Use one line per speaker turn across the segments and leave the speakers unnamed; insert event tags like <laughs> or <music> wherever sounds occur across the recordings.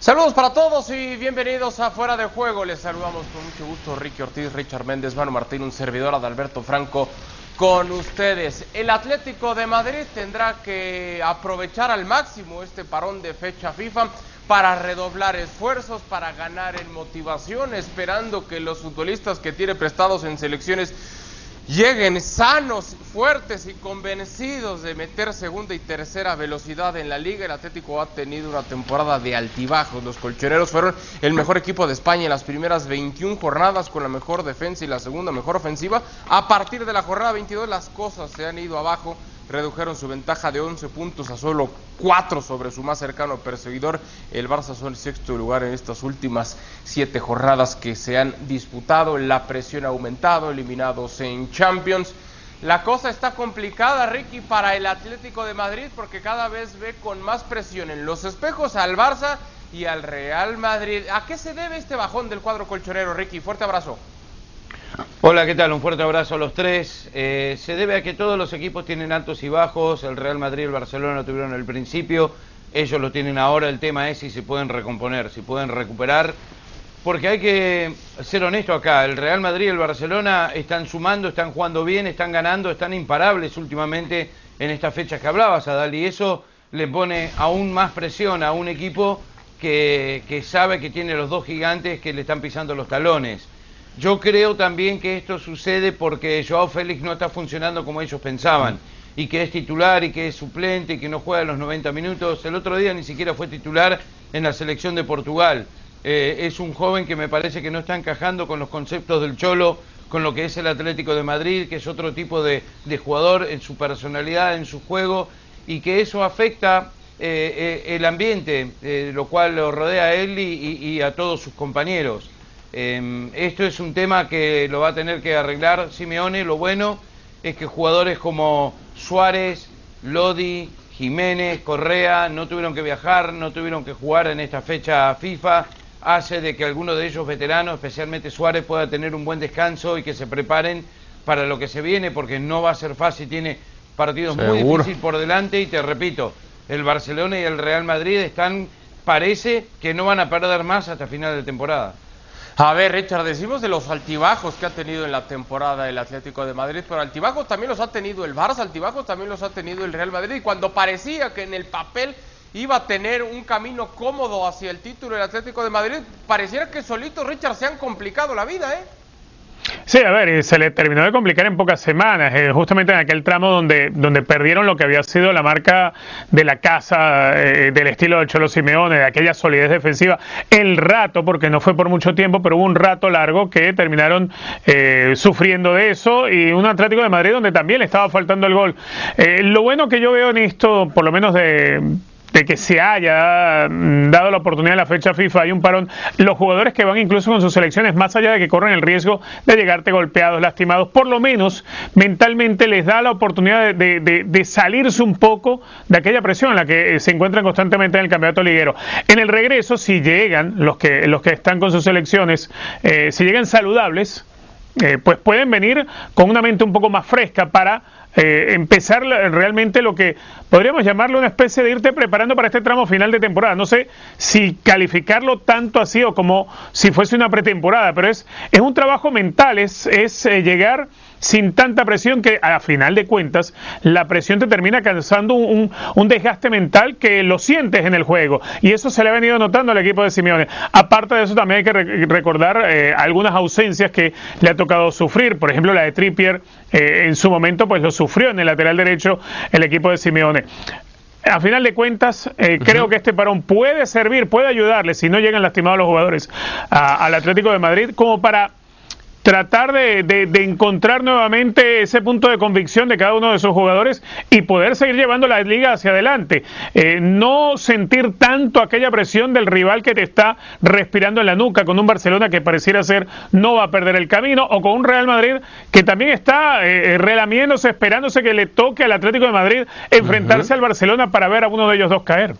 Saludos para todos y bienvenidos a Fuera de Juego. Les saludamos con mucho gusto Ricky Ortiz, Richard Méndez, Manu Martín, un servidor Adalberto Franco con ustedes. El Atlético de Madrid tendrá que aprovechar al máximo este parón de fecha FIFA para redoblar esfuerzos, para ganar en motivación, esperando que los futbolistas que tiene prestados en selecciones lleguen sanos, fuertes y convencidos de meter segunda y tercera velocidad en la liga. El Atlético ha tenido una temporada de altibajos. Los colchoneros fueron el mejor equipo de España en las primeras 21 jornadas con la mejor defensa y la segunda mejor ofensiva. A partir de la jornada 22 las cosas se han ido abajo redujeron su ventaja de 11 puntos a solo 4 sobre su más cercano perseguidor. El Barça son el sexto lugar en estas últimas 7 jornadas que se han disputado. La presión ha aumentado, eliminados en Champions. La cosa está complicada, Ricky, para el Atlético de Madrid porque cada vez ve con más presión en los espejos al Barça y al Real Madrid. ¿A qué se debe este bajón del cuadro colchonero, Ricky? Fuerte abrazo.
Hola, ¿qué tal? Un fuerte abrazo a los tres. Eh, se debe a que todos los equipos tienen altos y bajos. El Real Madrid y el Barcelona lo tuvieron al principio. Ellos lo tienen ahora. El tema es si se pueden recomponer, si pueden recuperar. Porque hay que ser honesto acá. El Real Madrid y el Barcelona están sumando, están jugando bien, están ganando, están imparables últimamente en estas fechas que hablabas, Adal. Y eso le pone aún más presión a un equipo que, que sabe que tiene los dos gigantes que le están pisando los talones. Yo creo también que esto sucede porque Joao Félix no está funcionando como ellos pensaban y que es titular y que es suplente y que no juega los 90 minutos. El otro día ni siquiera fue titular en la selección de Portugal. Eh, es un joven que me parece que no está encajando con los conceptos del Cholo, con lo que es el Atlético de Madrid, que es otro tipo de, jugador en su personalidad, en su juego, y que eso afecta eh, eh, el ambiente, lo cual lo rodea a él y a todos sus compañeros. Em, esto es un tema que lo va a tener que arreglar Simeone. Lo bueno es que jugadores como Suárez, Lodi, Jiménez, Correa no tuvieron que viajar, no tuvieron que jugar en esta fecha FIFA. Hace de que algunos de ellos veteranos, especialmente Suárez, pueda tener un buen descanso y que se preparen para lo que se viene, porque no va a ser fácil. Tiene partidos muy difíciles por delante y te repito, el Barcelona y el Real Madrid están, parece que no van a perder más hasta final de temporada.
A ver, Richard, decimos de los altibajos que ha tenido en la temporada el Atlético de Madrid, pero altibajos también los ha tenido el Barça, altibajos también los ha tenido el Real Madrid. Y cuando parecía que en el papel iba a tener un camino cómodo hacia el título del Atlético de Madrid, pareciera que solito, Richard, se han complicado la vida, ¿eh?
Sí, a ver, se le terminó de complicar en pocas semanas, eh, justamente en aquel tramo donde, donde perdieron lo que había sido la marca de la casa eh, del estilo del Cholo Simeone, de aquella solidez defensiva, el rato, porque no fue por mucho tiempo, pero hubo un rato largo que terminaron eh, sufriendo de eso y un Atlético de Madrid donde también le estaba faltando el gol. lo bueno que yo veo en esto, por lo menos de de que se haya dado la oportunidad en la fecha FIFA, hay un parón. Los jugadores que van incluso con sus selecciones, más allá de que corren el riesgo de llegarte golpeados, lastimados, por lo menos mentalmente les da la oportunidad de, salirse un poco de aquella presión en la que eh, se encuentran constantemente en el campeonato liguero. En el regreso, si llegan los que, los que están con sus selecciones, eh, si llegan saludables, eh, pues pueden venir con una mente un poco más fresca para eh, empezar realmente lo que podríamos llamarlo una especie de irte preparando para este tramo final de temporada. No sé si calificarlo tanto así o como si fuese una pretemporada, pero es, es un trabajo mental, es, es eh, llegar sin tanta presión que a final de cuentas la presión te termina causando un, desgaste mental que lo sientes en el juego y eso se le ha venido notando al equipo de Simeone. Aparte de eso también hay que recordar eh, algunas ausencias que le ha tocado sufrir, por ejemplo la de Trippier eh, en su momento pues lo sufrió en el lateral derecho el equipo de Simeone. A final de cuentas, eh, creo que este parón puede servir, puede ayudarle, si no llegan lastimados los jugadores al Atlético de Madrid, como para tratar de, de, encontrar nuevamente ese punto de convicción de cada uno de esos jugadores y poder seguir llevando la liga hacia adelante. Eh, no sentir tanto aquella presión del rival que te está respirando en la nuca con un Barcelona que pareciera ser no va a perder el camino o con un Real Madrid que también está eh, relamiéndose, esperándose que le toque al Atlético de Madrid enfrentarse al Barcelona para ver a uno de ellos dos caer.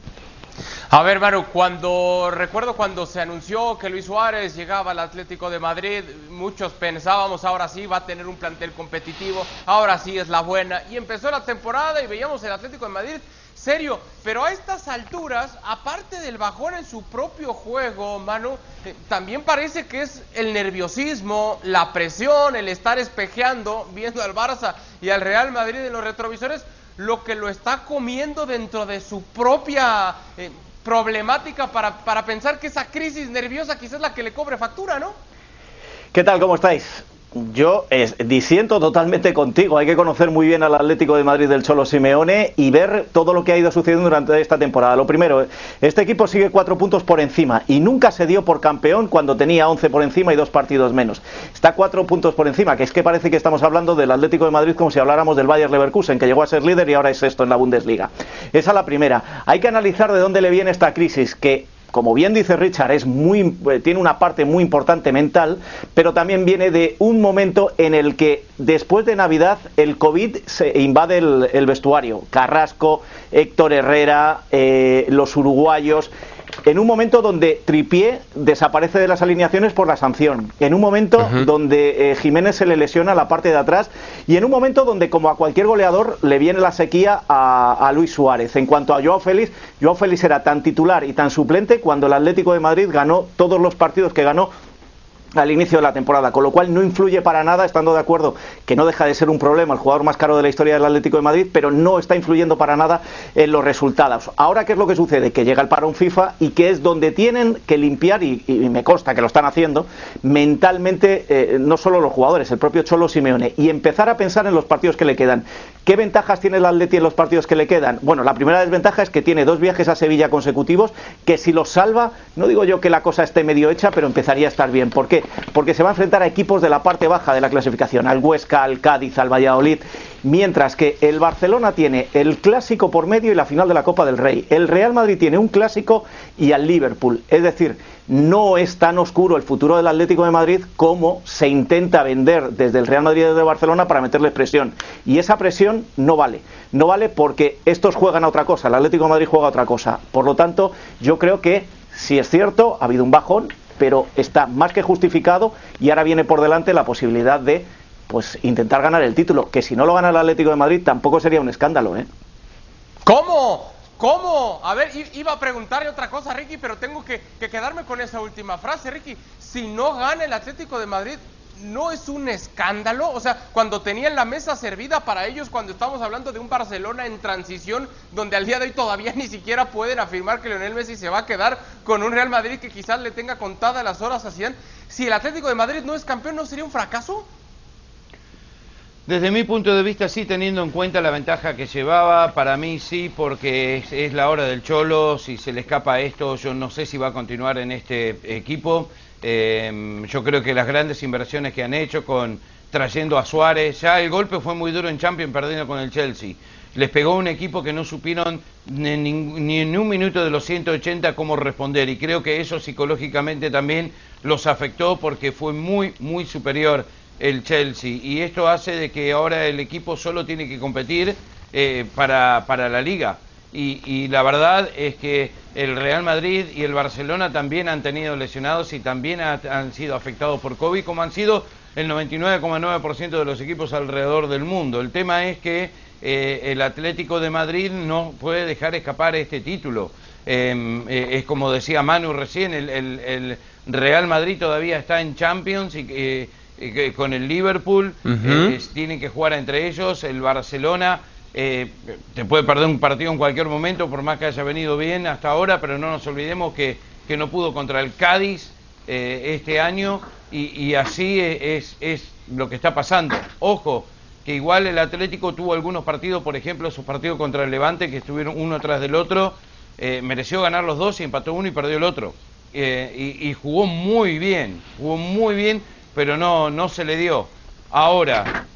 A ver, Manu, cuando recuerdo cuando se anunció que Luis Suárez llegaba al Atlético de Madrid, muchos pensábamos ahora sí va a tener un plantel competitivo, ahora sí es la buena. Y empezó la temporada y veíamos el Atlético de Madrid serio. Pero a estas alturas, aparte del bajón en su propio juego, Manu, eh, también parece que es el nerviosismo, la presión, el estar espejeando, viendo al Barça y al Real Madrid en los retrovisores, lo que lo está comiendo dentro de su propia eh, problemática para, para pensar que esa crisis nerviosa quizás es la que le cobre factura, ¿no?
¿Qué tal? ¿Cómo estáis? Yo es, disiento totalmente contigo. Hay que conocer muy bien al Atlético de Madrid del Cholo Simeone y ver todo lo que ha ido sucediendo durante esta temporada. Lo primero, este equipo sigue cuatro puntos por encima y nunca se dio por campeón cuando tenía once por encima y dos partidos menos. Está cuatro puntos por encima, que es que parece que estamos hablando del Atlético de Madrid como si habláramos del Bayer Leverkusen, que llegó a ser líder y ahora es esto en la Bundesliga. Esa es la primera. Hay que analizar de dónde le viene esta crisis, que como bien dice Richard, es muy, eh, tiene una parte muy importante mental, pero también viene de un momento en el que después de Navidad el COVID se invade el, vestuario. Carrasco, Héctor Herrera, eh, los uruguayos en un momento donde Tripié desaparece de las alineaciones por la sanción, en un momento donde eh, Jiménez se le lesiona la parte de atrás. Y en un momento donde, como a cualquier goleador, le viene la sequía a, a Luis Suárez. En cuanto a Joao Félix, Joao Félix era tan titular y tan suplente cuando el Atlético de Madrid ganó todos los partidos que ganó al inicio de la temporada, con lo cual no influye para nada, estando de acuerdo que no deja de ser un problema el jugador más caro de la historia del Atlético de Madrid, pero no está influyendo para nada en los resultados. Ahora, ¿qué es lo que sucede? Que llega el parón FIFA y que es donde tienen que limpiar, y, me consta que lo están haciendo, mentalmente eh, no solo los jugadores, el propio Cholo Simeone, y empezar a pensar en los partidos que le quedan. ¿Qué ventajas tiene el Atleti en los partidos que le quedan? Bueno, la primera desventaja es que tiene dos viajes a Sevilla consecutivos, que si los salva, no digo yo que la cosa esté medio hecha, pero empezaría a estar bien. ¿Por qué? Porque se va a enfrentar a equipos de la parte baja de la clasificación, al Huesca, al Cádiz, al Valladolid, mientras que el Barcelona tiene el clásico por medio y la final de la Copa del Rey. El Real Madrid tiene un clásico y al Liverpool. Es decir, no es tan oscuro el futuro del Atlético de Madrid como se intenta vender desde el Real Madrid desde Barcelona para meterle presión. Y esa presión no vale. No vale porque estos juegan a otra cosa, el Atlético de Madrid juega a otra cosa. Por lo tanto, yo creo que si es cierto, ha habido un bajón, pero está más que justificado y ahora viene por delante la posibilidad de pues intentar ganar el título, que si no lo gana el Atlético de Madrid tampoco sería un escándalo, ¿eh?
¿Cómo? ¿Cómo? A ver, iba a preguntarle otra cosa, Ricky, pero tengo que, que, quedarme con esa última frase, Ricky. Si no gana el Atlético de Madrid, ¿no es un escándalo? O sea, cuando tenían la mesa servida para ellos, cuando estamos hablando de un Barcelona en transición, donde al día de hoy todavía <laughs> ni siquiera pueden afirmar que Lionel Messi se va a quedar con un Real Madrid que quizás le tenga contadas las horas a Zidane, si el Atlético de Madrid no es campeón, ¿no sería un fracaso?
Desde mi punto de vista, sí, teniendo en cuenta la ventaja que llevaba, para mí sí, porque es, la hora del Cholo, si se le escapa esto, yo no sé si va a continuar en este equipo. Em, yo creo que las grandes inversiones que han hecho con trayendo a Suárez, ya el golpe fue muy duro en Champions perdiendo con el Chelsea. Les pegó un equipo que no supieron ni, ni, en un minuto de los 180 cómo responder y creo que eso psicológicamente también los afectó porque fue muy, muy superior el Chelsea y esto hace de que ahora el equipo solo tiene que competir eh, para, para la liga. Y, la verdad es que el Real Madrid y el Barcelona también han tenido lesionados y también han sido afectados por COVID, como han sido el 99,9% de los equipos alrededor del mundo. El tema es que eh, el Atlético de Madrid no puede dejar escapar este título. Em, eh, es como decía Manu recién, el, Real Madrid todavía está en Champions y con el Liverpool tienen que jugar entre ellos, el Barcelona eh, te puede perder un partido en cualquier momento, por más que haya venido bien hasta ahora, pero no nos olvidemos que, que no pudo contra el Cádiz eh, este año y, así es, es, lo que está pasando. Ojo, que igual el Atlético tuvo algunos partidos, por ejemplo, sus partidos contra el Levante, que estuvieron uno tras del otro, eh, mereció ganar los dos y empató uno y perdió el otro. Y, y, jugó muy bien, jugó muy bien, pero no, no se le dio. Ahora,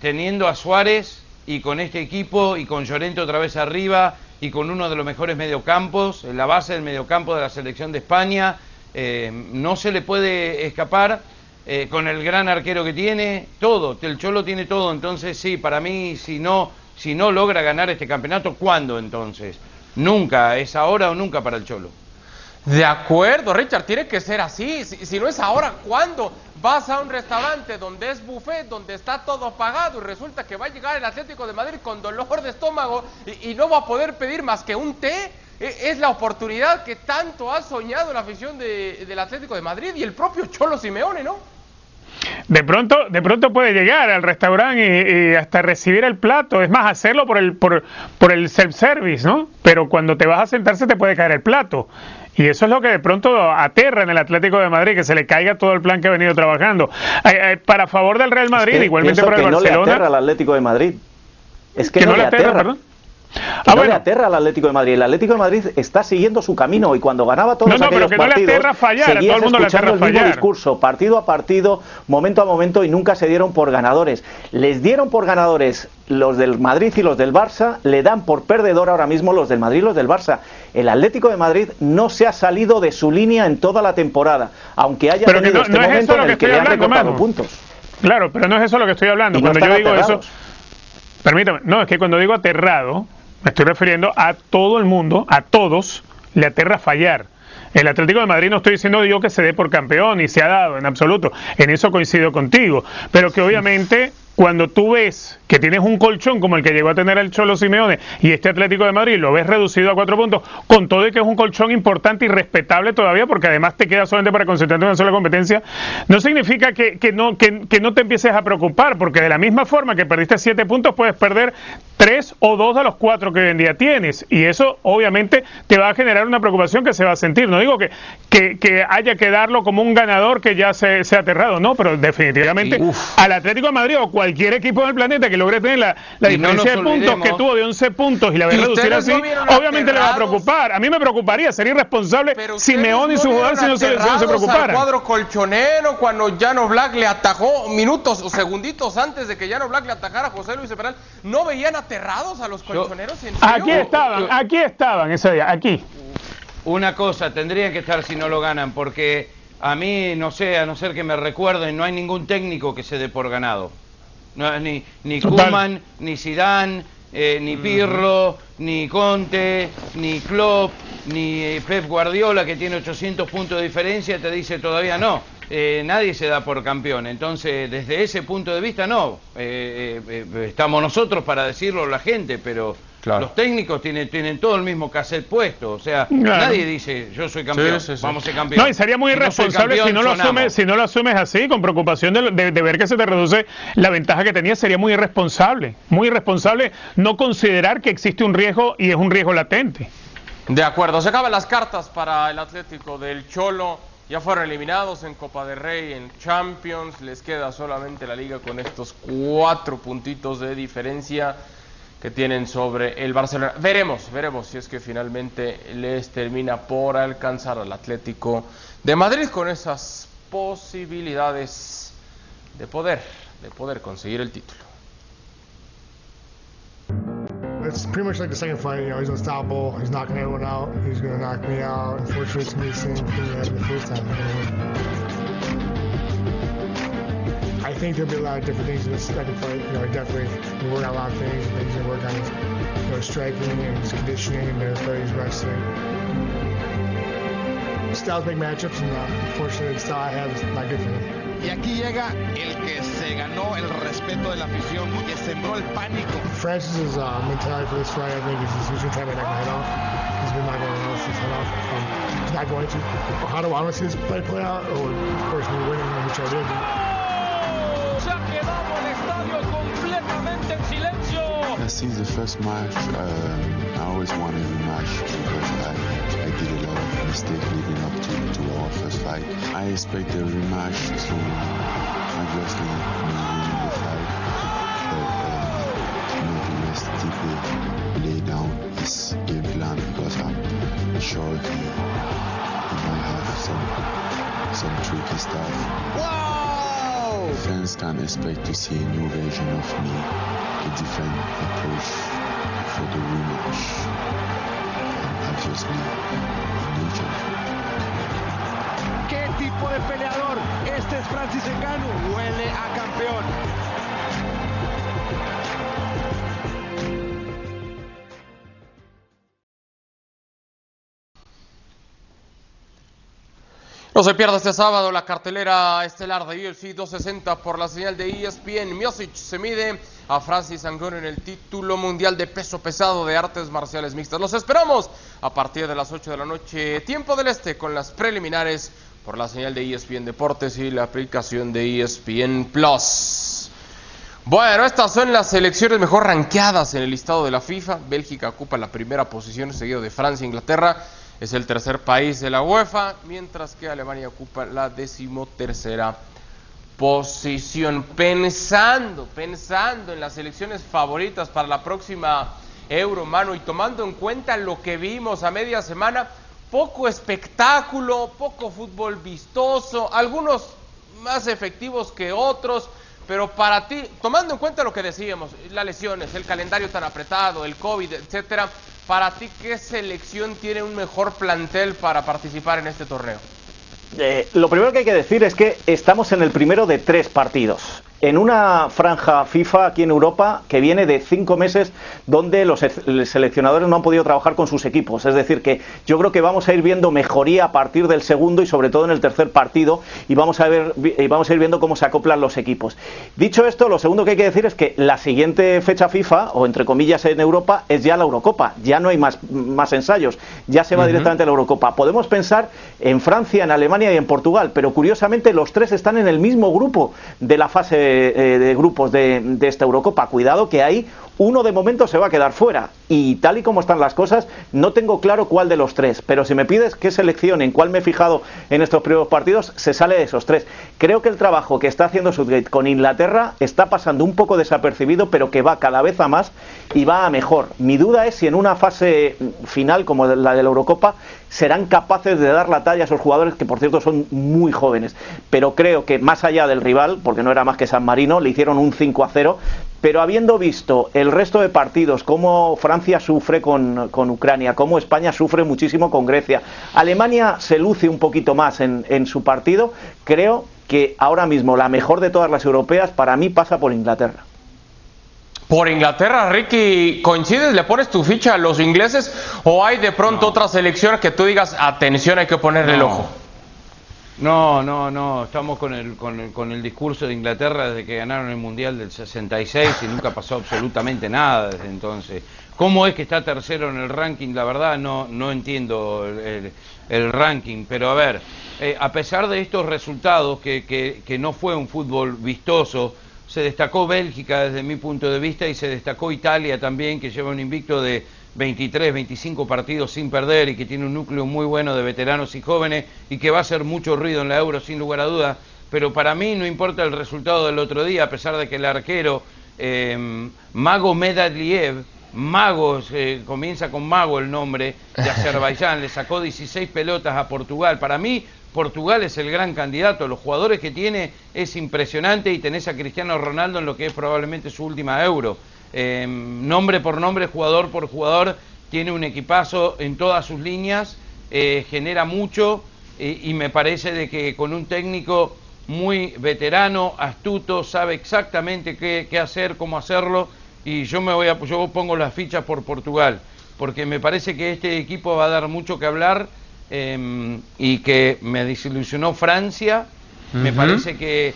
teniendo a Suárez y con este equipo y con Llorente otra vez arriba y con uno de los mejores mediocampos, la base del mediocampo de la selección de España, eh, no se le puede escapar eh, con el gran arquero que tiene, todo, el Cholo tiene todo, entonces sí, para mí si no, si no logra ganar este campeonato, ¿cuándo entonces? Nunca, es ahora o nunca para el Cholo.
De acuerdo, Richard, tiene que ser así. Si, no es ahora, ¿cuándo? Vas a un restaurante donde es buffet, donde está todo pagado y resulta que va a llegar el Atlético de Madrid con dolor de estómago y, no va a poder pedir más que un té. E, es la oportunidad que tanto ha soñado la afición del Atlético de Madrid y el propio Cholo Simeone, ¿no?
De pronto, de pronto puede llegar al restaurante y, hasta recibir el plato. Es más, hacerlo por el, por, por el self-service, ¿no? Pero cuando te vas a sentarse te puede caer el plato. Y eso es lo que de pronto aterra en el Atlético de Madrid, que se le caiga todo el plan que ha venido trabajando. para favor del Real Madrid, igualmente para el Barcelona.
No le aterra al Atlético de Madrid. Es que, no, le aterra, perdón. Ah, no le aterra al Atlético de Madrid. El Atlético de Madrid está siguiendo su camino y cuando ganaba todos
no, no, pero que no le aterra fallar, a todo el mundo le aterra
el
mismo
discurso, partido a partido, momento a momento y nunca se dieron por ganadores. Les dieron por ganadores los del Madrid y los del Barça, le dan por perdedor ahora mismo los del Madrid y los del Barça. El Atlético de Madrid no se ha salido de su línea en toda la temporada, aunque haya tenido este momento en el que, le han recortado puntos.
Claro, pero no es eso lo que estoy hablando. cuando yo digo eso, permítame, no, es que cuando digo aterrado, me estoy refiriendo a todo el mundo, a todos, le aterra fallar. El Atlético de Madrid no estoy diciendo yo que se dé por campeón y se ha dado en absoluto. En eso coincido contigo. Pero que obviamente cuando tú ves que tienes un colchón como el que llegó a tener el Cholo Simeone y este Atlético de Madrid lo ves reducido a cuatro puntos, con todo y que es un colchón importante y respetable todavía, porque además te queda solamente para concentrarte en una sola competencia, no significa que, no, que, no te empieces a preocupar, porque de la misma forma que perdiste siete puntos, puedes perder tres o dos de los cuatro que hoy en día tienes. Y eso obviamente te va a generar una preocupación que se va a sentir. No digo que, que, haya que darlo como un ganador que ya se, se ha aterrado, no, pero definitivamente al Atlético de Madrid o cualquier equipo del planeta que logre tener la, diferencia de puntos que tuvo de 11 puntos y la va a reducir así, obviamente le va a preocupar. A mí me preocuparía, sería irresponsable si Meón y su jugador si no se, no se preocuparan.
El cuadro colchonero cuando Llano Black le atajó minutos o segunditos antes de que Llano Black le atajara a José Luis Peral, ¿no veían aterrados a los colchoneros?
aquí estaban, aquí estaban ese día, aquí.
Una cosa, tendrían que estar si no lo ganan, porque a mí, no sé, a no ser que me recuerden, no hay ningún técnico que se dé por ganado. No, ni ni Kuman, ni Zidane, eh, ni Pirlo, ni Conte, ni Klopp, ni eh, Pep Guardiola, que tiene 800 puntos de diferencia, te dice todavía no. Eh, nadie se da por campeón. Entonces, desde ese punto de vista, no. estamos nosotros para decirlo la gente, pero los técnicos tienen, tienen todo el mismo cassette puesto, o sea, nadie dice yo soy campeón, vamos a ser campeón.
No, y sería muy irresponsable si, no lo asumes, si no lo asumes así, con preocupación de, ver que se te reduce la ventaja que tenías, sería muy irresponsable, muy irresponsable no considerar que existe un riesgo y es un riesgo latente.
De acuerdo, se acaban las cartas para el Atlético del Cholo. Ya fueron eliminados en Copa de Rey, en Champions, les queda solamente la liga con estos cuatro puntitos de diferencia que tienen sobre el Barcelona. Veremos, veremos si es que finalmente les termina por alcanzar al Atlético de Madrid con esas posibilidades de poder, de poder conseguir el título.
It's pretty much like the second fight. You know, he's unstoppable. He's knocking everyone out. He's to knock me out. Unfortunately, it's me the same thing he had the first time. I think there'll be a lot of different things in this second fight. You know, definitely work on a lot of things. Things to work on you know, striking and his conditioning and the his wrestling. Styles make matchups, and uh, unfortunately, the style I have is not good for him.
Y aquí llega el que se ganó el respeto de la afición, que sembró el pánico.
Francis's uh, mentality for this fight, I think, is he's going to try to knock my head off. He's been knocking my head off. Um, he's not going to. How do I want to see this play play out? Or, of course, me winning, which I did.
Since the first match, um, I always wanted a rematch because I, I did a lot of mistakes leading up to, to our first fight. I expect a rematch to obviously Fans can expect to see a new version of me a different approach for the rematch and nature.
¿Qué tipo de peleador? Este es Francis huele a campeón.
No se pierda este sábado la cartelera estelar de UFC 260 por la señal de ESPN. Miosic se mide a Francis Ngannou en el título mundial de peso pesado de artes marciales mixtas. Los esperamos a partir de las 8 de la noche, tiempo del este, con las preliminares por la señal de ESPN Deportes y la aplicación de ESPN Plus. Bueno, estas son las selecciones mejor ranqueadas en el listado de la FIFA. Bélgica ocupa la primera posición, seguido de Francia e Inglaterra es el tercer país de la UEFA, mientras que Alemania ocupa la decimotercera posición. Pensando, pensando en las elecciones favoritas para la próxima Euro, mano, y tomando en cuenta lo que vimos a media semana, poco espectáculo, poco fútbol vistoso, algunos más efectivos que otros, pero para ti, tomando en cuenta lo que decíamos, las lesiones, el calendario tan apretado, el COVID, etcétera, para ti, ¿qué selección tiene un mejor plantel para participar en este torneo?
Eh, lo primero que hay que decir es que estamos en el primero de tres partidos en una franja FIFA aquí en Europa que viene de cinco meses donde los seleccionadores no han podido trabajar con sus equipos. Es decir, que yo creo que vamos a ir viendo mejoría a partir del segundo y sobre todo en el tercer partido y vamos a, ver, vamos a ir viendo cómo se acoplan los equipos. Dicho esto, lo segundo que hay que decir es que la siguiente fecha FIFA, o entre comillas en Europa, es ya la Eurocopa. Ya no hay más, más ensayos, ya se va directamente a la Eurocopa. Podemos pensar en Francia, en Alemania y en Portugal, pero curiosamente los tres están en el mismo grupo de la fase eh, de, grupos de, de esta Eurocopa. Cuidado que hay uno de momento se va a quedar fuera. Y tal y como están las cosas, no tengo claro cuál de los tres. Pero si me pides qué selección, en cuál me he fijado en estos primeros partidos, se sale de esos tres. Creo que el trabajo que está haciendo Southgate con Inglaterra está pasando un poco desapercibido, pero que va cada vez a más y va a mejor. Mi duda es si en una fase final como la de la Eurocopa serán capaces de dar la talla a esos jugadores que por cierto son muy jóvenes. Pero creo que más allá del rival, porque no era más que San Marino, le hicieron un 5 a 0, pero habiendo visto el resto de partidos, cómo Francia sufre con, Ucrania, cómo España sufre muchísimo con Grecia, Alemania se luce un poquito más en, en su partido, creo que ahora mismo la mejor de todas las europeas para mí pasa por Inglaterra.
Por Inglaterra, Ricky, ¿coincides? ¿Le pones tu ficha a los ingleses o hay de pronto otra selección que tú digas, atención, hay que ponerle el ojo?
No, no, no, estamos con el, con, el, con el discurso de Inglaterra desde que ganaron el Mundial del 66 y nunca pasó absolutamente nada desde entonces. ¿Cómo es que está tercero en el ranking? La verdad no, no entiendo el, ranking, pero a ver, eh, a pesar de estos resultados, que, que, que no fue un fútbol vistoso, se destacó Bélgica desde mi punto de vista y se destacó Italia también, que lleva un invicto de 23, 25 partidos sin perder y que tiene un núcleo muy bueno de veteranos y jóvenes y que va a hacer mucho ruido en la Euro sin lugar a dudas. Pero para mí no importa el resultado del otro día, a pesar de que el arquero eh, Mago Medadliev, Mago, eh, comienza con Mago el nombre de <laughs> Azerbaiyán, le sacó 16 pelotas a Portugal. Para mí Portugal es el gran candidato, los jugadores que tiene es impresionante y tenés a Cristiano Ronaldo en lo que es probablemente su última Euro. Em, nombre por nombre, jugador por jugador, tiene un equipazo en todas sus líneas, eh, genera mucho y me parece de que con un técnico muy veterano, astuto, sabe exactamente qué, hacer, cómo hacerlo y yo me voy a, yo pongo las fichas por Portugal porque me parece que este equipo va a dar mucho que hablar em, y que me desilusionó Francia, me parece que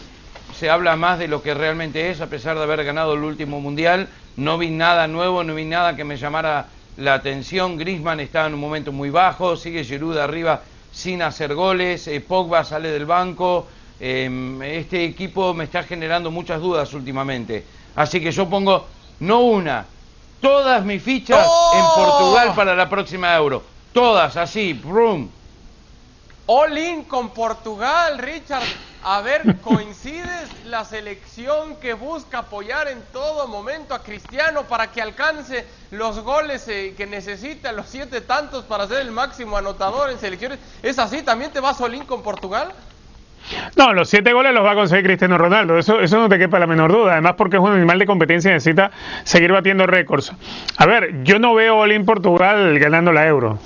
se habla más de lo que realmente es a pesar de haber ganado el último mundial no vi nada nuevo, no vi nada que me llamara la atención. Grisman estaba en un momento muy bajo, sigue Giroud arriba sin hacer goles, eh, Pogba sale del banco. Em, este equipo me está generando muchas dudas últimamente. Así que yo pongo no una, todas mis fichas en ¡Oh! Portugal para la próxima Euro. Todas, así, brum.
All in con Portugal, Richard. A ver, <laughs> ¿coincides la selección que busca apoyar en todo momento a Cristiano para que alcance los goles eh, que necesita, los siete tantos para ser el máximo anotador en selecciones? ¿Es así? ¿También te vas all in con Portugal?
No, los siete goles los va a conseguir Cristiano Ronaldo, eso, eso no te quepa la menor duda, además porque es un animal de competencia y necesita seguir batiendo récords. A ver, yo no veo all in Portugal ganando la Euro.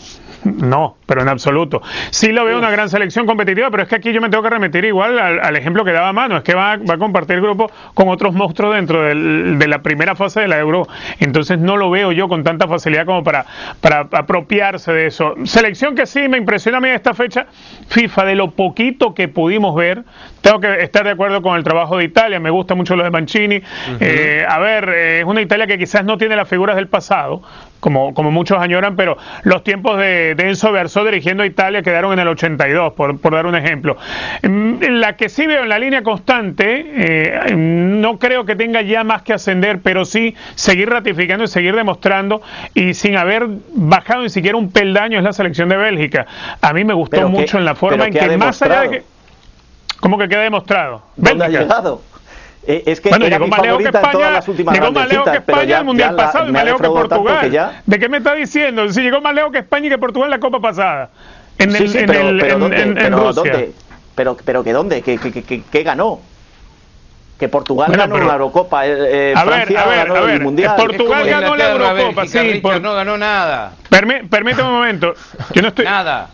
No, pero en absoluto. Sí lo veo una gran selección competitiva, pero es que aquí yo me tengo que remitir igual al, ejemplo que daba Mano, es que va, va, a compartir grupo con otros monstruos dentro del, de la primera fase de la Euro, entonces no lo veo yo con tanta facilidad como para, para apropiarse de eso. Selección que sí me impresiona a mí esta fecha, FIFA, de lo poquito que pudimos ver, tengo que estar de acuerdo con el trabajo de Italia, me gusta mucho lo de Mancini, eh, a ver, eh, es una Italia que quizás no tiene las figuras del pasado, como, como muchos añoran, pero los tiempos de, Enzo Berzó dirigiendo a Italia quedaron en el 82, por, por dar un ejemplo. Mm, la que sí veo en la línea constante, eh, no creo que tenga ya más que ascender, pero sí seguir ratificando y seguir demostrando, y sin haber bajado ni siquiera un peldaño, es la selección de Bélgica. A mí me gustó mucho en la forma en que, más allá de que... ¿Cómo que queda demostrado?
¿Dónde ha llegado? Eh, es que
bueno, llegó más lejos que España, llegó más lejos que España el Mundial pasado y más lejos que Portugal. ¿De qué me está diciendo? Si llegó más lejos que España y que Portugal en la Copa pasada. En el, en,
pero,
el,
pero
en,
¿dónde?
en,
pero,
Rusia.
¿dónde? Pero, pero que dónde? ¿Qué, qué, qué, qué ganó? Que Portugal
Bueno,
ganó
pero-
la Eurocopa, eh, eh,
A ver,
Francia
a ver,
ganó
a ver,
el Mundial.
Portugal ganó la Eurocopa,
Bélgica,
sí,
Richard,
por-
no ganó nada.
Permí- permíteme un momento. Yo no estoy.
Nada.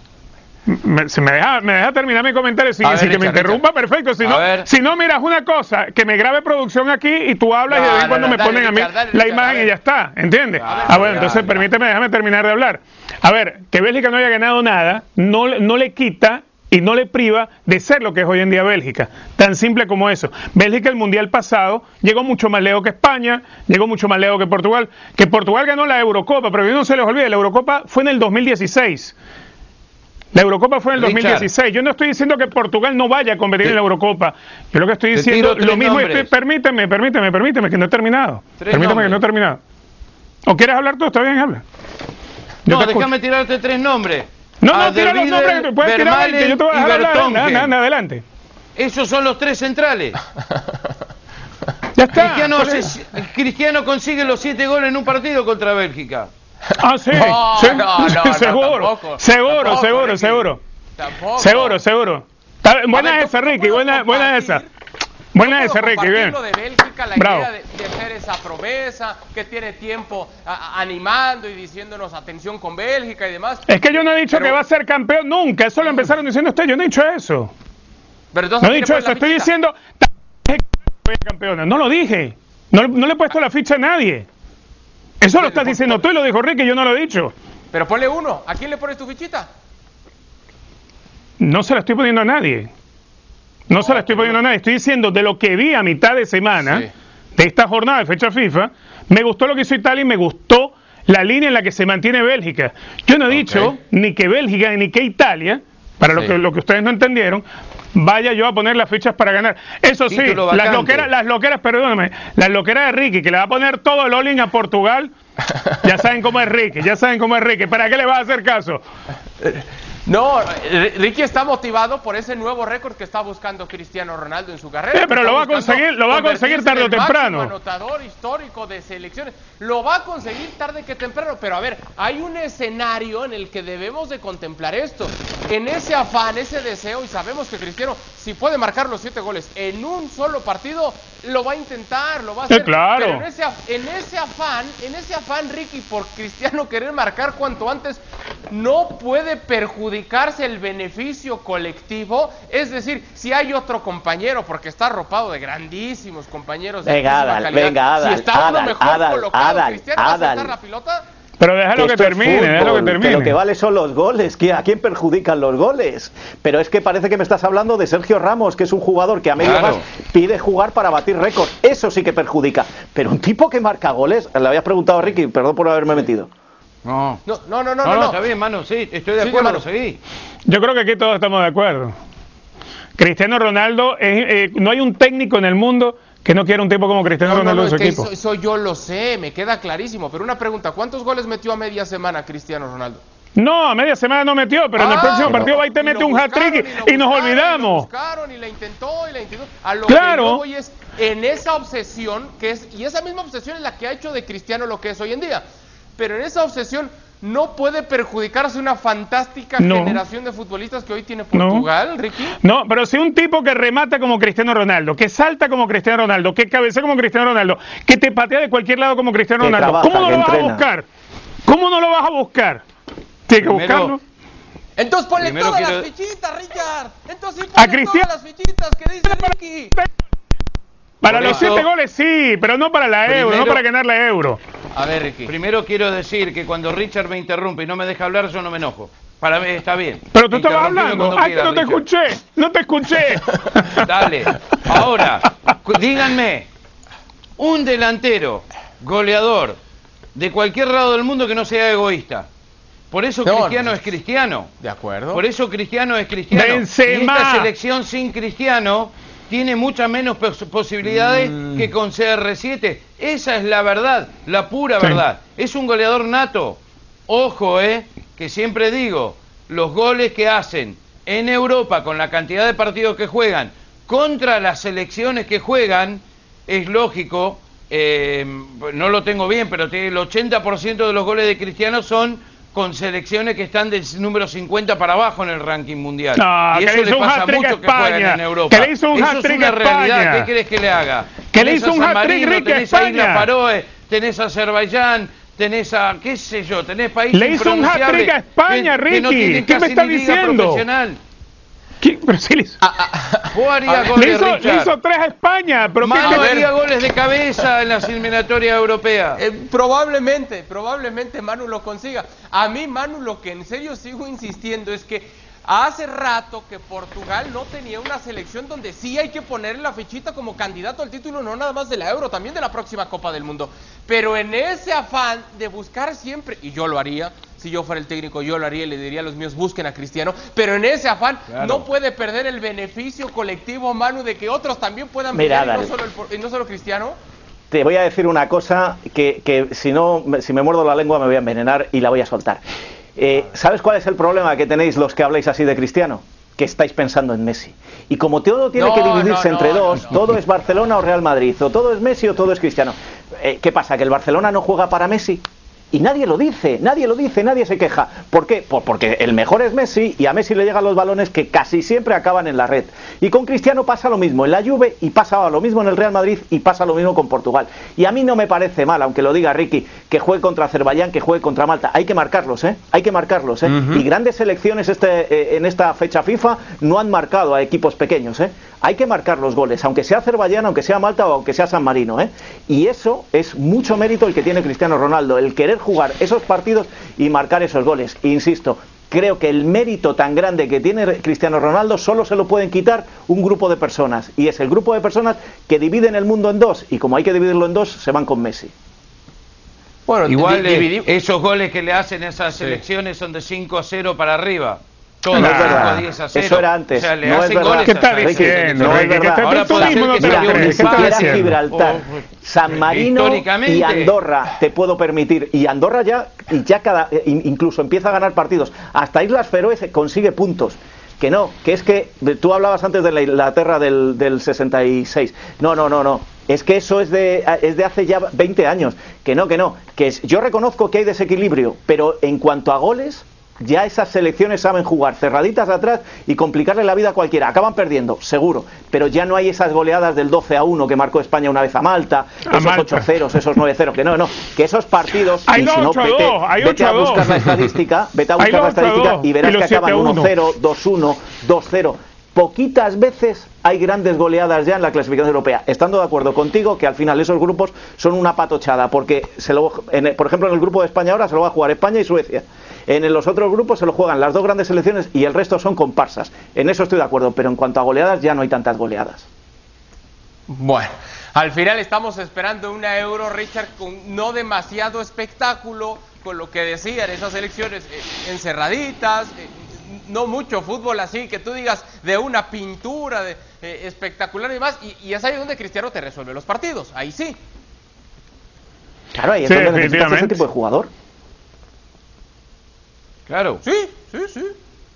Me, si me deja, me deja terminar mi comentario sin,
A ver,
sin que me
Richard,
interrumpa, perfecto. Si no, si no, miras una cosa, que me grabe producción aquí y tú hablas y de vez en cuando me
dale,
ponen a mí
dale,
la imagen y ya está, ¿entiendes?
Ver,
ah, bueno, entonces permíteme, déjame terminar de hablar. A ver, que Bélgica no haya ganado nada, no, le- no le quita y no le priva de ser lo que es hoy en día Bélgica. Tan simple como eso. Bélgica el Mundial pasado llegó mucho más lejos que España, llegó mucho más lejos que Portugal. Que Portugal ganó la Eurocopa, pero que no se les olvide, la Eurocopa fue en el 2016. La Eurocopa fue en el
Richard.
2016. Yo no estoy diciendo que Portugal no vaya a competir en la Eurocopa. Yo lo que estoy diciendo, lo mismo, estoy- permíteme, permíteme, permíteme, que no he terminado.
Tres
permíteme
nombres.
que no he terminado. ¿O quieres hablar tú? Está bien, habla. Yo
No, déjame tirarte tres nombres.
No, no, tira los nombres que puedes tirar
Vermaelen
20, yo te voy a dejar hablar. Nada, nada, adelante.
Esos son los tres centrales. <laughs>
Ya está.
Cristiano consigue los siete goles en un partido contra Bélgica.
Ah, sí. <laughs>
No,
sí.
no, no, no,
seguro,
tampoco,
seguro,
tampoco,
seguro,
Ricky.
seguro.
Tampoco.
Seguro, seguro. Buena
ver,
esa,
¿cómo
Ricky, buena, buena esa. Buena esa, Ricky, bien.
lo de Bélgica, la
Bravo.
idea de, de ser esa promesa, que tiene tiempo a- animando y diciéndonos atención con Bélgica y demás.
Es que yo no he dicho
Pero-
que va a ser campeón nunca, eso lo empezaron diciendo ustedes, yo no he dicho eso.
Pero entonces,
No he
¿quién
dicho
le
eso, estoy
fichita?
diciendo "Voy a campeona. No lo dije. No, no le he puesto la ficha a nadie. Eso lo estás diciendo tú y lo dijo Ricky, yo no lo he dicho.
Pero ponle uno. ¿A quién le pones tu fichita?
No se la estoy poniendo a nadie. No se la estoy poniendo a nadie. Estoy diciendo de lo que vi a mitad de semana,
Sí.
de esta jornada de fecha FIFA, me gustó lo que hizo Italia y me gustó la línea en la que se mantiene Bélgica. Yo no he dicho ni que Bélgica ni que Italia, para lo, que, lo que ustedes no entendieron, vaya yo a poner las fichas para ganar. Eso sí, las loqueras, las loqueras, perdóname, las loqueras de Ricky, que le va a poner todo el all-in a Portugal, ya saben cómo es Ricky, ya saben cómo es Ricky. ¿Para qué le vas a hacer caso? <laughs>
No, eh, Ricky está motivado por ese nuevo récord que está buscando Cristiano Ronaldo en su carrera.
Sí, pero lo va a conseguir, lo va a conseguir tarde o temprano.
anotador histórico de selecciones. Lo va a conseguir tarde que temprano, pero a ver, hay un escenario en el que debemos de contemplar esto. En ese afán, ese deseo, y sabemos que Cristiano, si puede marcar los siete goles en un solo partido, lo va a intentar, lo va a
Sí,
hacer.
claro.
Pero en ese, en ese afán, en ese afán, Ricky, por Cristiano querer marcar cuanto antes, no puede perjudicarse el beneficio colectivo. Es decir, si hay otro compañero, porque está arropado de grandísimos compañeros de
Venga, Adal,
calidad,
venga, Adal,
si está uno
Adal,
mejor
Adal,
colocado,
Adal,
Cristiano va a la pelota.
Pero déjalo que,
es
termine, déjalo que termine.
Que lo que vale son los goles. que ¿A quién perjudican los goles? Pero es que parece que me estás hablando de Sergio Ramos, que es un jugador que a medio
Claro.
más pide jugar para batir récord. Eso sí que perjudica. Pero un tipo que marca goles, le habías preguntado a Ricky, perdón por haberme metido.
No.
No, no, no, no.
No, no, está bien, mano, sí, estoy de
Sí,
acuerdo,
mano.
seguí.
Yo creo que aquí todos estamos de acuerdo. Cristiano Ronaldo, es- eh, no hay un técnico en el mundo que no quiera un tipo como Cristiano
No, no,
Ronaldo
no,
en su
es que
equipo.
eso, eso yo lo sé, me queda clarísimo. Pero una pregunta, ¿cuántos goles metió a media semana Cristiano Ronaldo?
No, a media semana no metió, pero en el
Ah,
próximo partido va y te mete un hat-trick y nos
buscaron, Y lo
olvidamos.
buscaron y la intentó y la intentó. A lo
Claro.
que yo es en esa obsesión que es y esa misma obsesión es la que ha hecho de Cristiano lo que es hoy en día. Pero en esa obsesión no puede perjudicarse una fantástica
No.
generación de futbolistas que hoy tiene
No.
Portugal, Ricky.
No, pero si un tipo que remata como Cristiano Ronaldo, que salta como Cristiano Ronaldo, que cabecea como Cristiano Ronaldo, que te patea de cualquier lado como Cristiano
Que
Ronaldo,
trabaja,
¿cómo no lo vas a buscar? ¿Cómo no lo vas a buscar? Tiene que
Primero-
buscarlo.
Entonces ponle
Primero
todas
quiero-
las fichitas, Richard. Entonces
A
ponle
Cristiano-
todas las fichitas que dice Ricky.
Para
Por
los
eso-
siete goles sí, pero no para la euro, no para ganar la euro.
A ver, Ricky.
Primero quiero decir que cuando Richard me interrumpe y no me deja hablar, yo no me enojo. Para mí está bien.
Pero tú estabas hablando.
cuando
Ah, no te
Richard.
escuché. No te escuché. <laughs>
Dale. Ahora, díganme, un delantero, goleador, de cualquier lado del mundo que no sea egoísta. Por eso
No,
Cristiano
no.
es Cristiano.
De acuerdo.
Por eso Cristiano es Cristiano.
Benzema.
Y esta selección sin Cristiano tiene muchas menos pos- posibilidades
Mm.
que con CR7. Esa es la verdad, la pura
Sí.
verdad. Es un goleador nato. Ojo, eh, que siempre digo, los goles que hacen en Europa con la cantidad de partidos que juegan contra las selecciones que juegan, es lógico, eh, no lo tengo bien, pero el 80% de los goles de Cristiano son con selecciones que están del número 50 para abajo en el ranking mundial.
No,
y
que
eso
le
le
hizo un
pasa a
hat-trick a
muchos que juegan
España,
en Europa.
que le hizo un
eso es una
a
realidad.
España.
¿Qué querés que le haga?
Que le hizo un hat-trick, Ricky, a
tenés a
España.
Faroe, tenés a Azerbaiyán, tenés a, qué sé yo, tenés países
Le hizo un hat-trick a España,
que- que no
Ricky. ¿Qué me está diciendo?
profesional.
¿Qué? Pero sí le hizo,
Vos harías
A ver,
goles,
le hizo, le hizo tres a España. Pero ¿qué-
Mano
qué-
haría goles de cabeza en las eliminatorias europeas.
Eh, probablemente, probablemente Manu lo consiga. A mí, Manu, lo que en serio sigo insistiendo es que hace rato que Portugal no tenía una selección donde sí hay que ponerle la fichita como candidato al título, no nada más de la Euro, también de la próxima Copa del Mundo. Pero en ese afán de buscar siempre, y yo lo haría, si yo fuera el técnico, yo lo haría y le diría a los míos, busquen a Cristiano, pero en ese afán
Claro.
no puede perder el beneficio colectivo, Manu, de que otros también puedan
Mira,
brillar y no solo, el y no solo Cristiano.
Te voy a decir una cosa que, que si no, me- si me muerdo la lengua me voy a envenenar y la voy a soltar. Eh, ¿Sabes cuál es el problema que tenéis los que habláis así de Cristiano? Que estáis pensando en Messi. Y como todo tiene
No,
que dividirse
no,
entre dos,
no, no.
todo es Barcelona o Real Madrid, o todo es Messi o todo es Cristiano. Eh, ¿Qué pasa? ¿Que el Barcelona no juega para Messi? Y nadie lo dice, nadie lo dice, nadie se queja. ¿Por qué? Por- porque el mejor es Messi y a Messi le llegan los balones que casi siempre acaban en la red. Y con Cristiano pasa lo mismo en la Juve y pasa lo mismo en el Real Madrid y pasa lo mismo con Portugal. Y a mí no me parece mal, aunque lo diga Ricky, que juegue contra Azerbaiyán, que juegue contra Malta. Hay que marcarlos, ¿eh? Hay que marcarlos, ¿eh? Y grandes selecciones este, eh, en esta fecha FIFA no han marcado a equipos pequeños, ¿eh? Hay que marcar los goles, aunque sea Azerbaiyán, aunque sea Malta o aunque sea San Marino, ¿eh? Y eso es mucho mérito el que tiene Cristiano Ronaldo, el querer jugar esos partidos y marcar esos goles. Insisto, creo que el mérito tan grande que tiene Cristiano Ronaldo solo se lo pueden quitar un grupo de personas. Y es el grupo de personas que dividen el mundo en dos. Y como hay que dividirlo en dos, se van con Messi.
Bueno,
Igual eh, esos goles que le hacen esas selecciones son de 5 a 0 para arriba. Todos
No es
5
verdad.
a 10 a 0.
Eso era antes.
O sea, le
No es verdad.
goles
¿Qué
a
está diciendo,
no es verdad.
Ahora.
Gibraltar,
Oh,
San Marino y Andorra te puedo permitir. Y Andorra ya, y ya cada, eh, in- incluso empieza a ganar partidos. Hasta Islas Feroe se consigue puntos. Que no, que es que tú hablabas antes de la Inglaterra del, del 66. No, no, no, no. Es que eso es de, es de hace ya 20 años. Que no, que no. Que es- yo reconozco que hay desequilibrio, pero en cuanto a goles, ya esas selecciones saben jugar cerraditas atrás y complicarle la vida a cualquiera. Acaban perdiendo, seguro, pero ya no hay esas goleadas del 12 a 1 que marcó España una vez a Malta,
A
esos
Malta.
8 0 esos 9 0 que no, no, que esos partidos,
Hay
y si no,
8 a
vete,
2, hay
vete
8
a
a 2. <laughs>
buscar la estadística, vete a buscar la
los 8 a
estadística
2
y verás
y
que acaban
7 a
1 0, 2 1, 2 0. Poquitas veces hay grandes goleadas ya en la clasificación europea. Estando de acuerdo contigo que al final esos grupos son una patochada, porque se lo, en el- por ejemplo en el grupo de España ahora se lo va a jugar España y Suecia. En los otros grupos se lo juegan las dos grandes selecciones y el resto son comparsas. En eso estoy de acuerdo, pero en cuanto a goleadas ya no hay tantas goleadas.
Bueno, al final estamos esperando una Euro, Richard, con no demasiado espectáculo, con lo que decían esas elecciones eh, encerraditas, eh, no mucho fútbol así, que tú digas de una pintura de, eh, espectacular y demás, y, y es ahí donde Cristiano te resuelve los partidos, ahí sí.
Claro, ahí es
Sí,
donde necesitas ese tipo de jugador.
Claro.
Sí, sí, sí.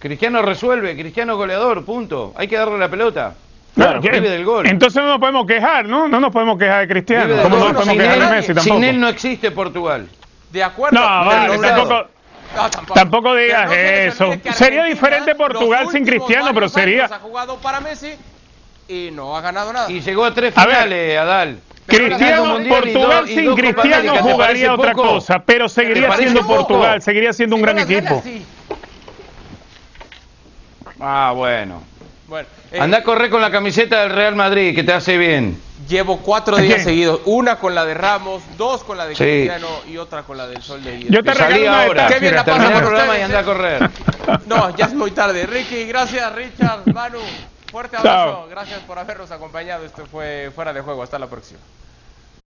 Cristiano resuelve, Cristiano goleador, punto. Hay que darle la pelota.
Claro,
vive
que-
del gol.
Entonces no nos podemos quejar, ¿no? No nos podemos quejar de Cristiano. Como no nos podemos
sin,
quejar de
él,
Messi tampoco.
sin él no existe Portugal.
De acuerdo.
No, vale, tampoco,
no, tampoco.
tampoco digas
no
eso. Sería diferente Portugal sin Cristiano, pero sería...
Ha jugado para Messi y no ha ganado nada.
Y llegó a tres
A ver.
finales, Adal.
Cristiano, Portugal sin Cristiano
América, ¿te
jugaría otra
poco?
cosa, pero seguiría siendo
poco?
Portugal, seguiría siendo un gran equipo.
Ah, bueno.
Bueno, eh,
Anda a correr con la camiseta del Real Madrid, que te hace bien.
llevo cuatro días <laughs> seguidos, una con la de Ramos, dos con la de
Sí.
Cristiano y otra con la del Sol de
Yo te
Salí ahora.
Qué bien la
el programa y anda a
ustedes,
correr. <laughs>
No, ya es muy tarde. Ricky, gracias, Richard, Manu. Fuerte
Chao.
abrazo. Gracias por habernos acompañado. Esto fue Fuera de Juego. Hasta la próxima.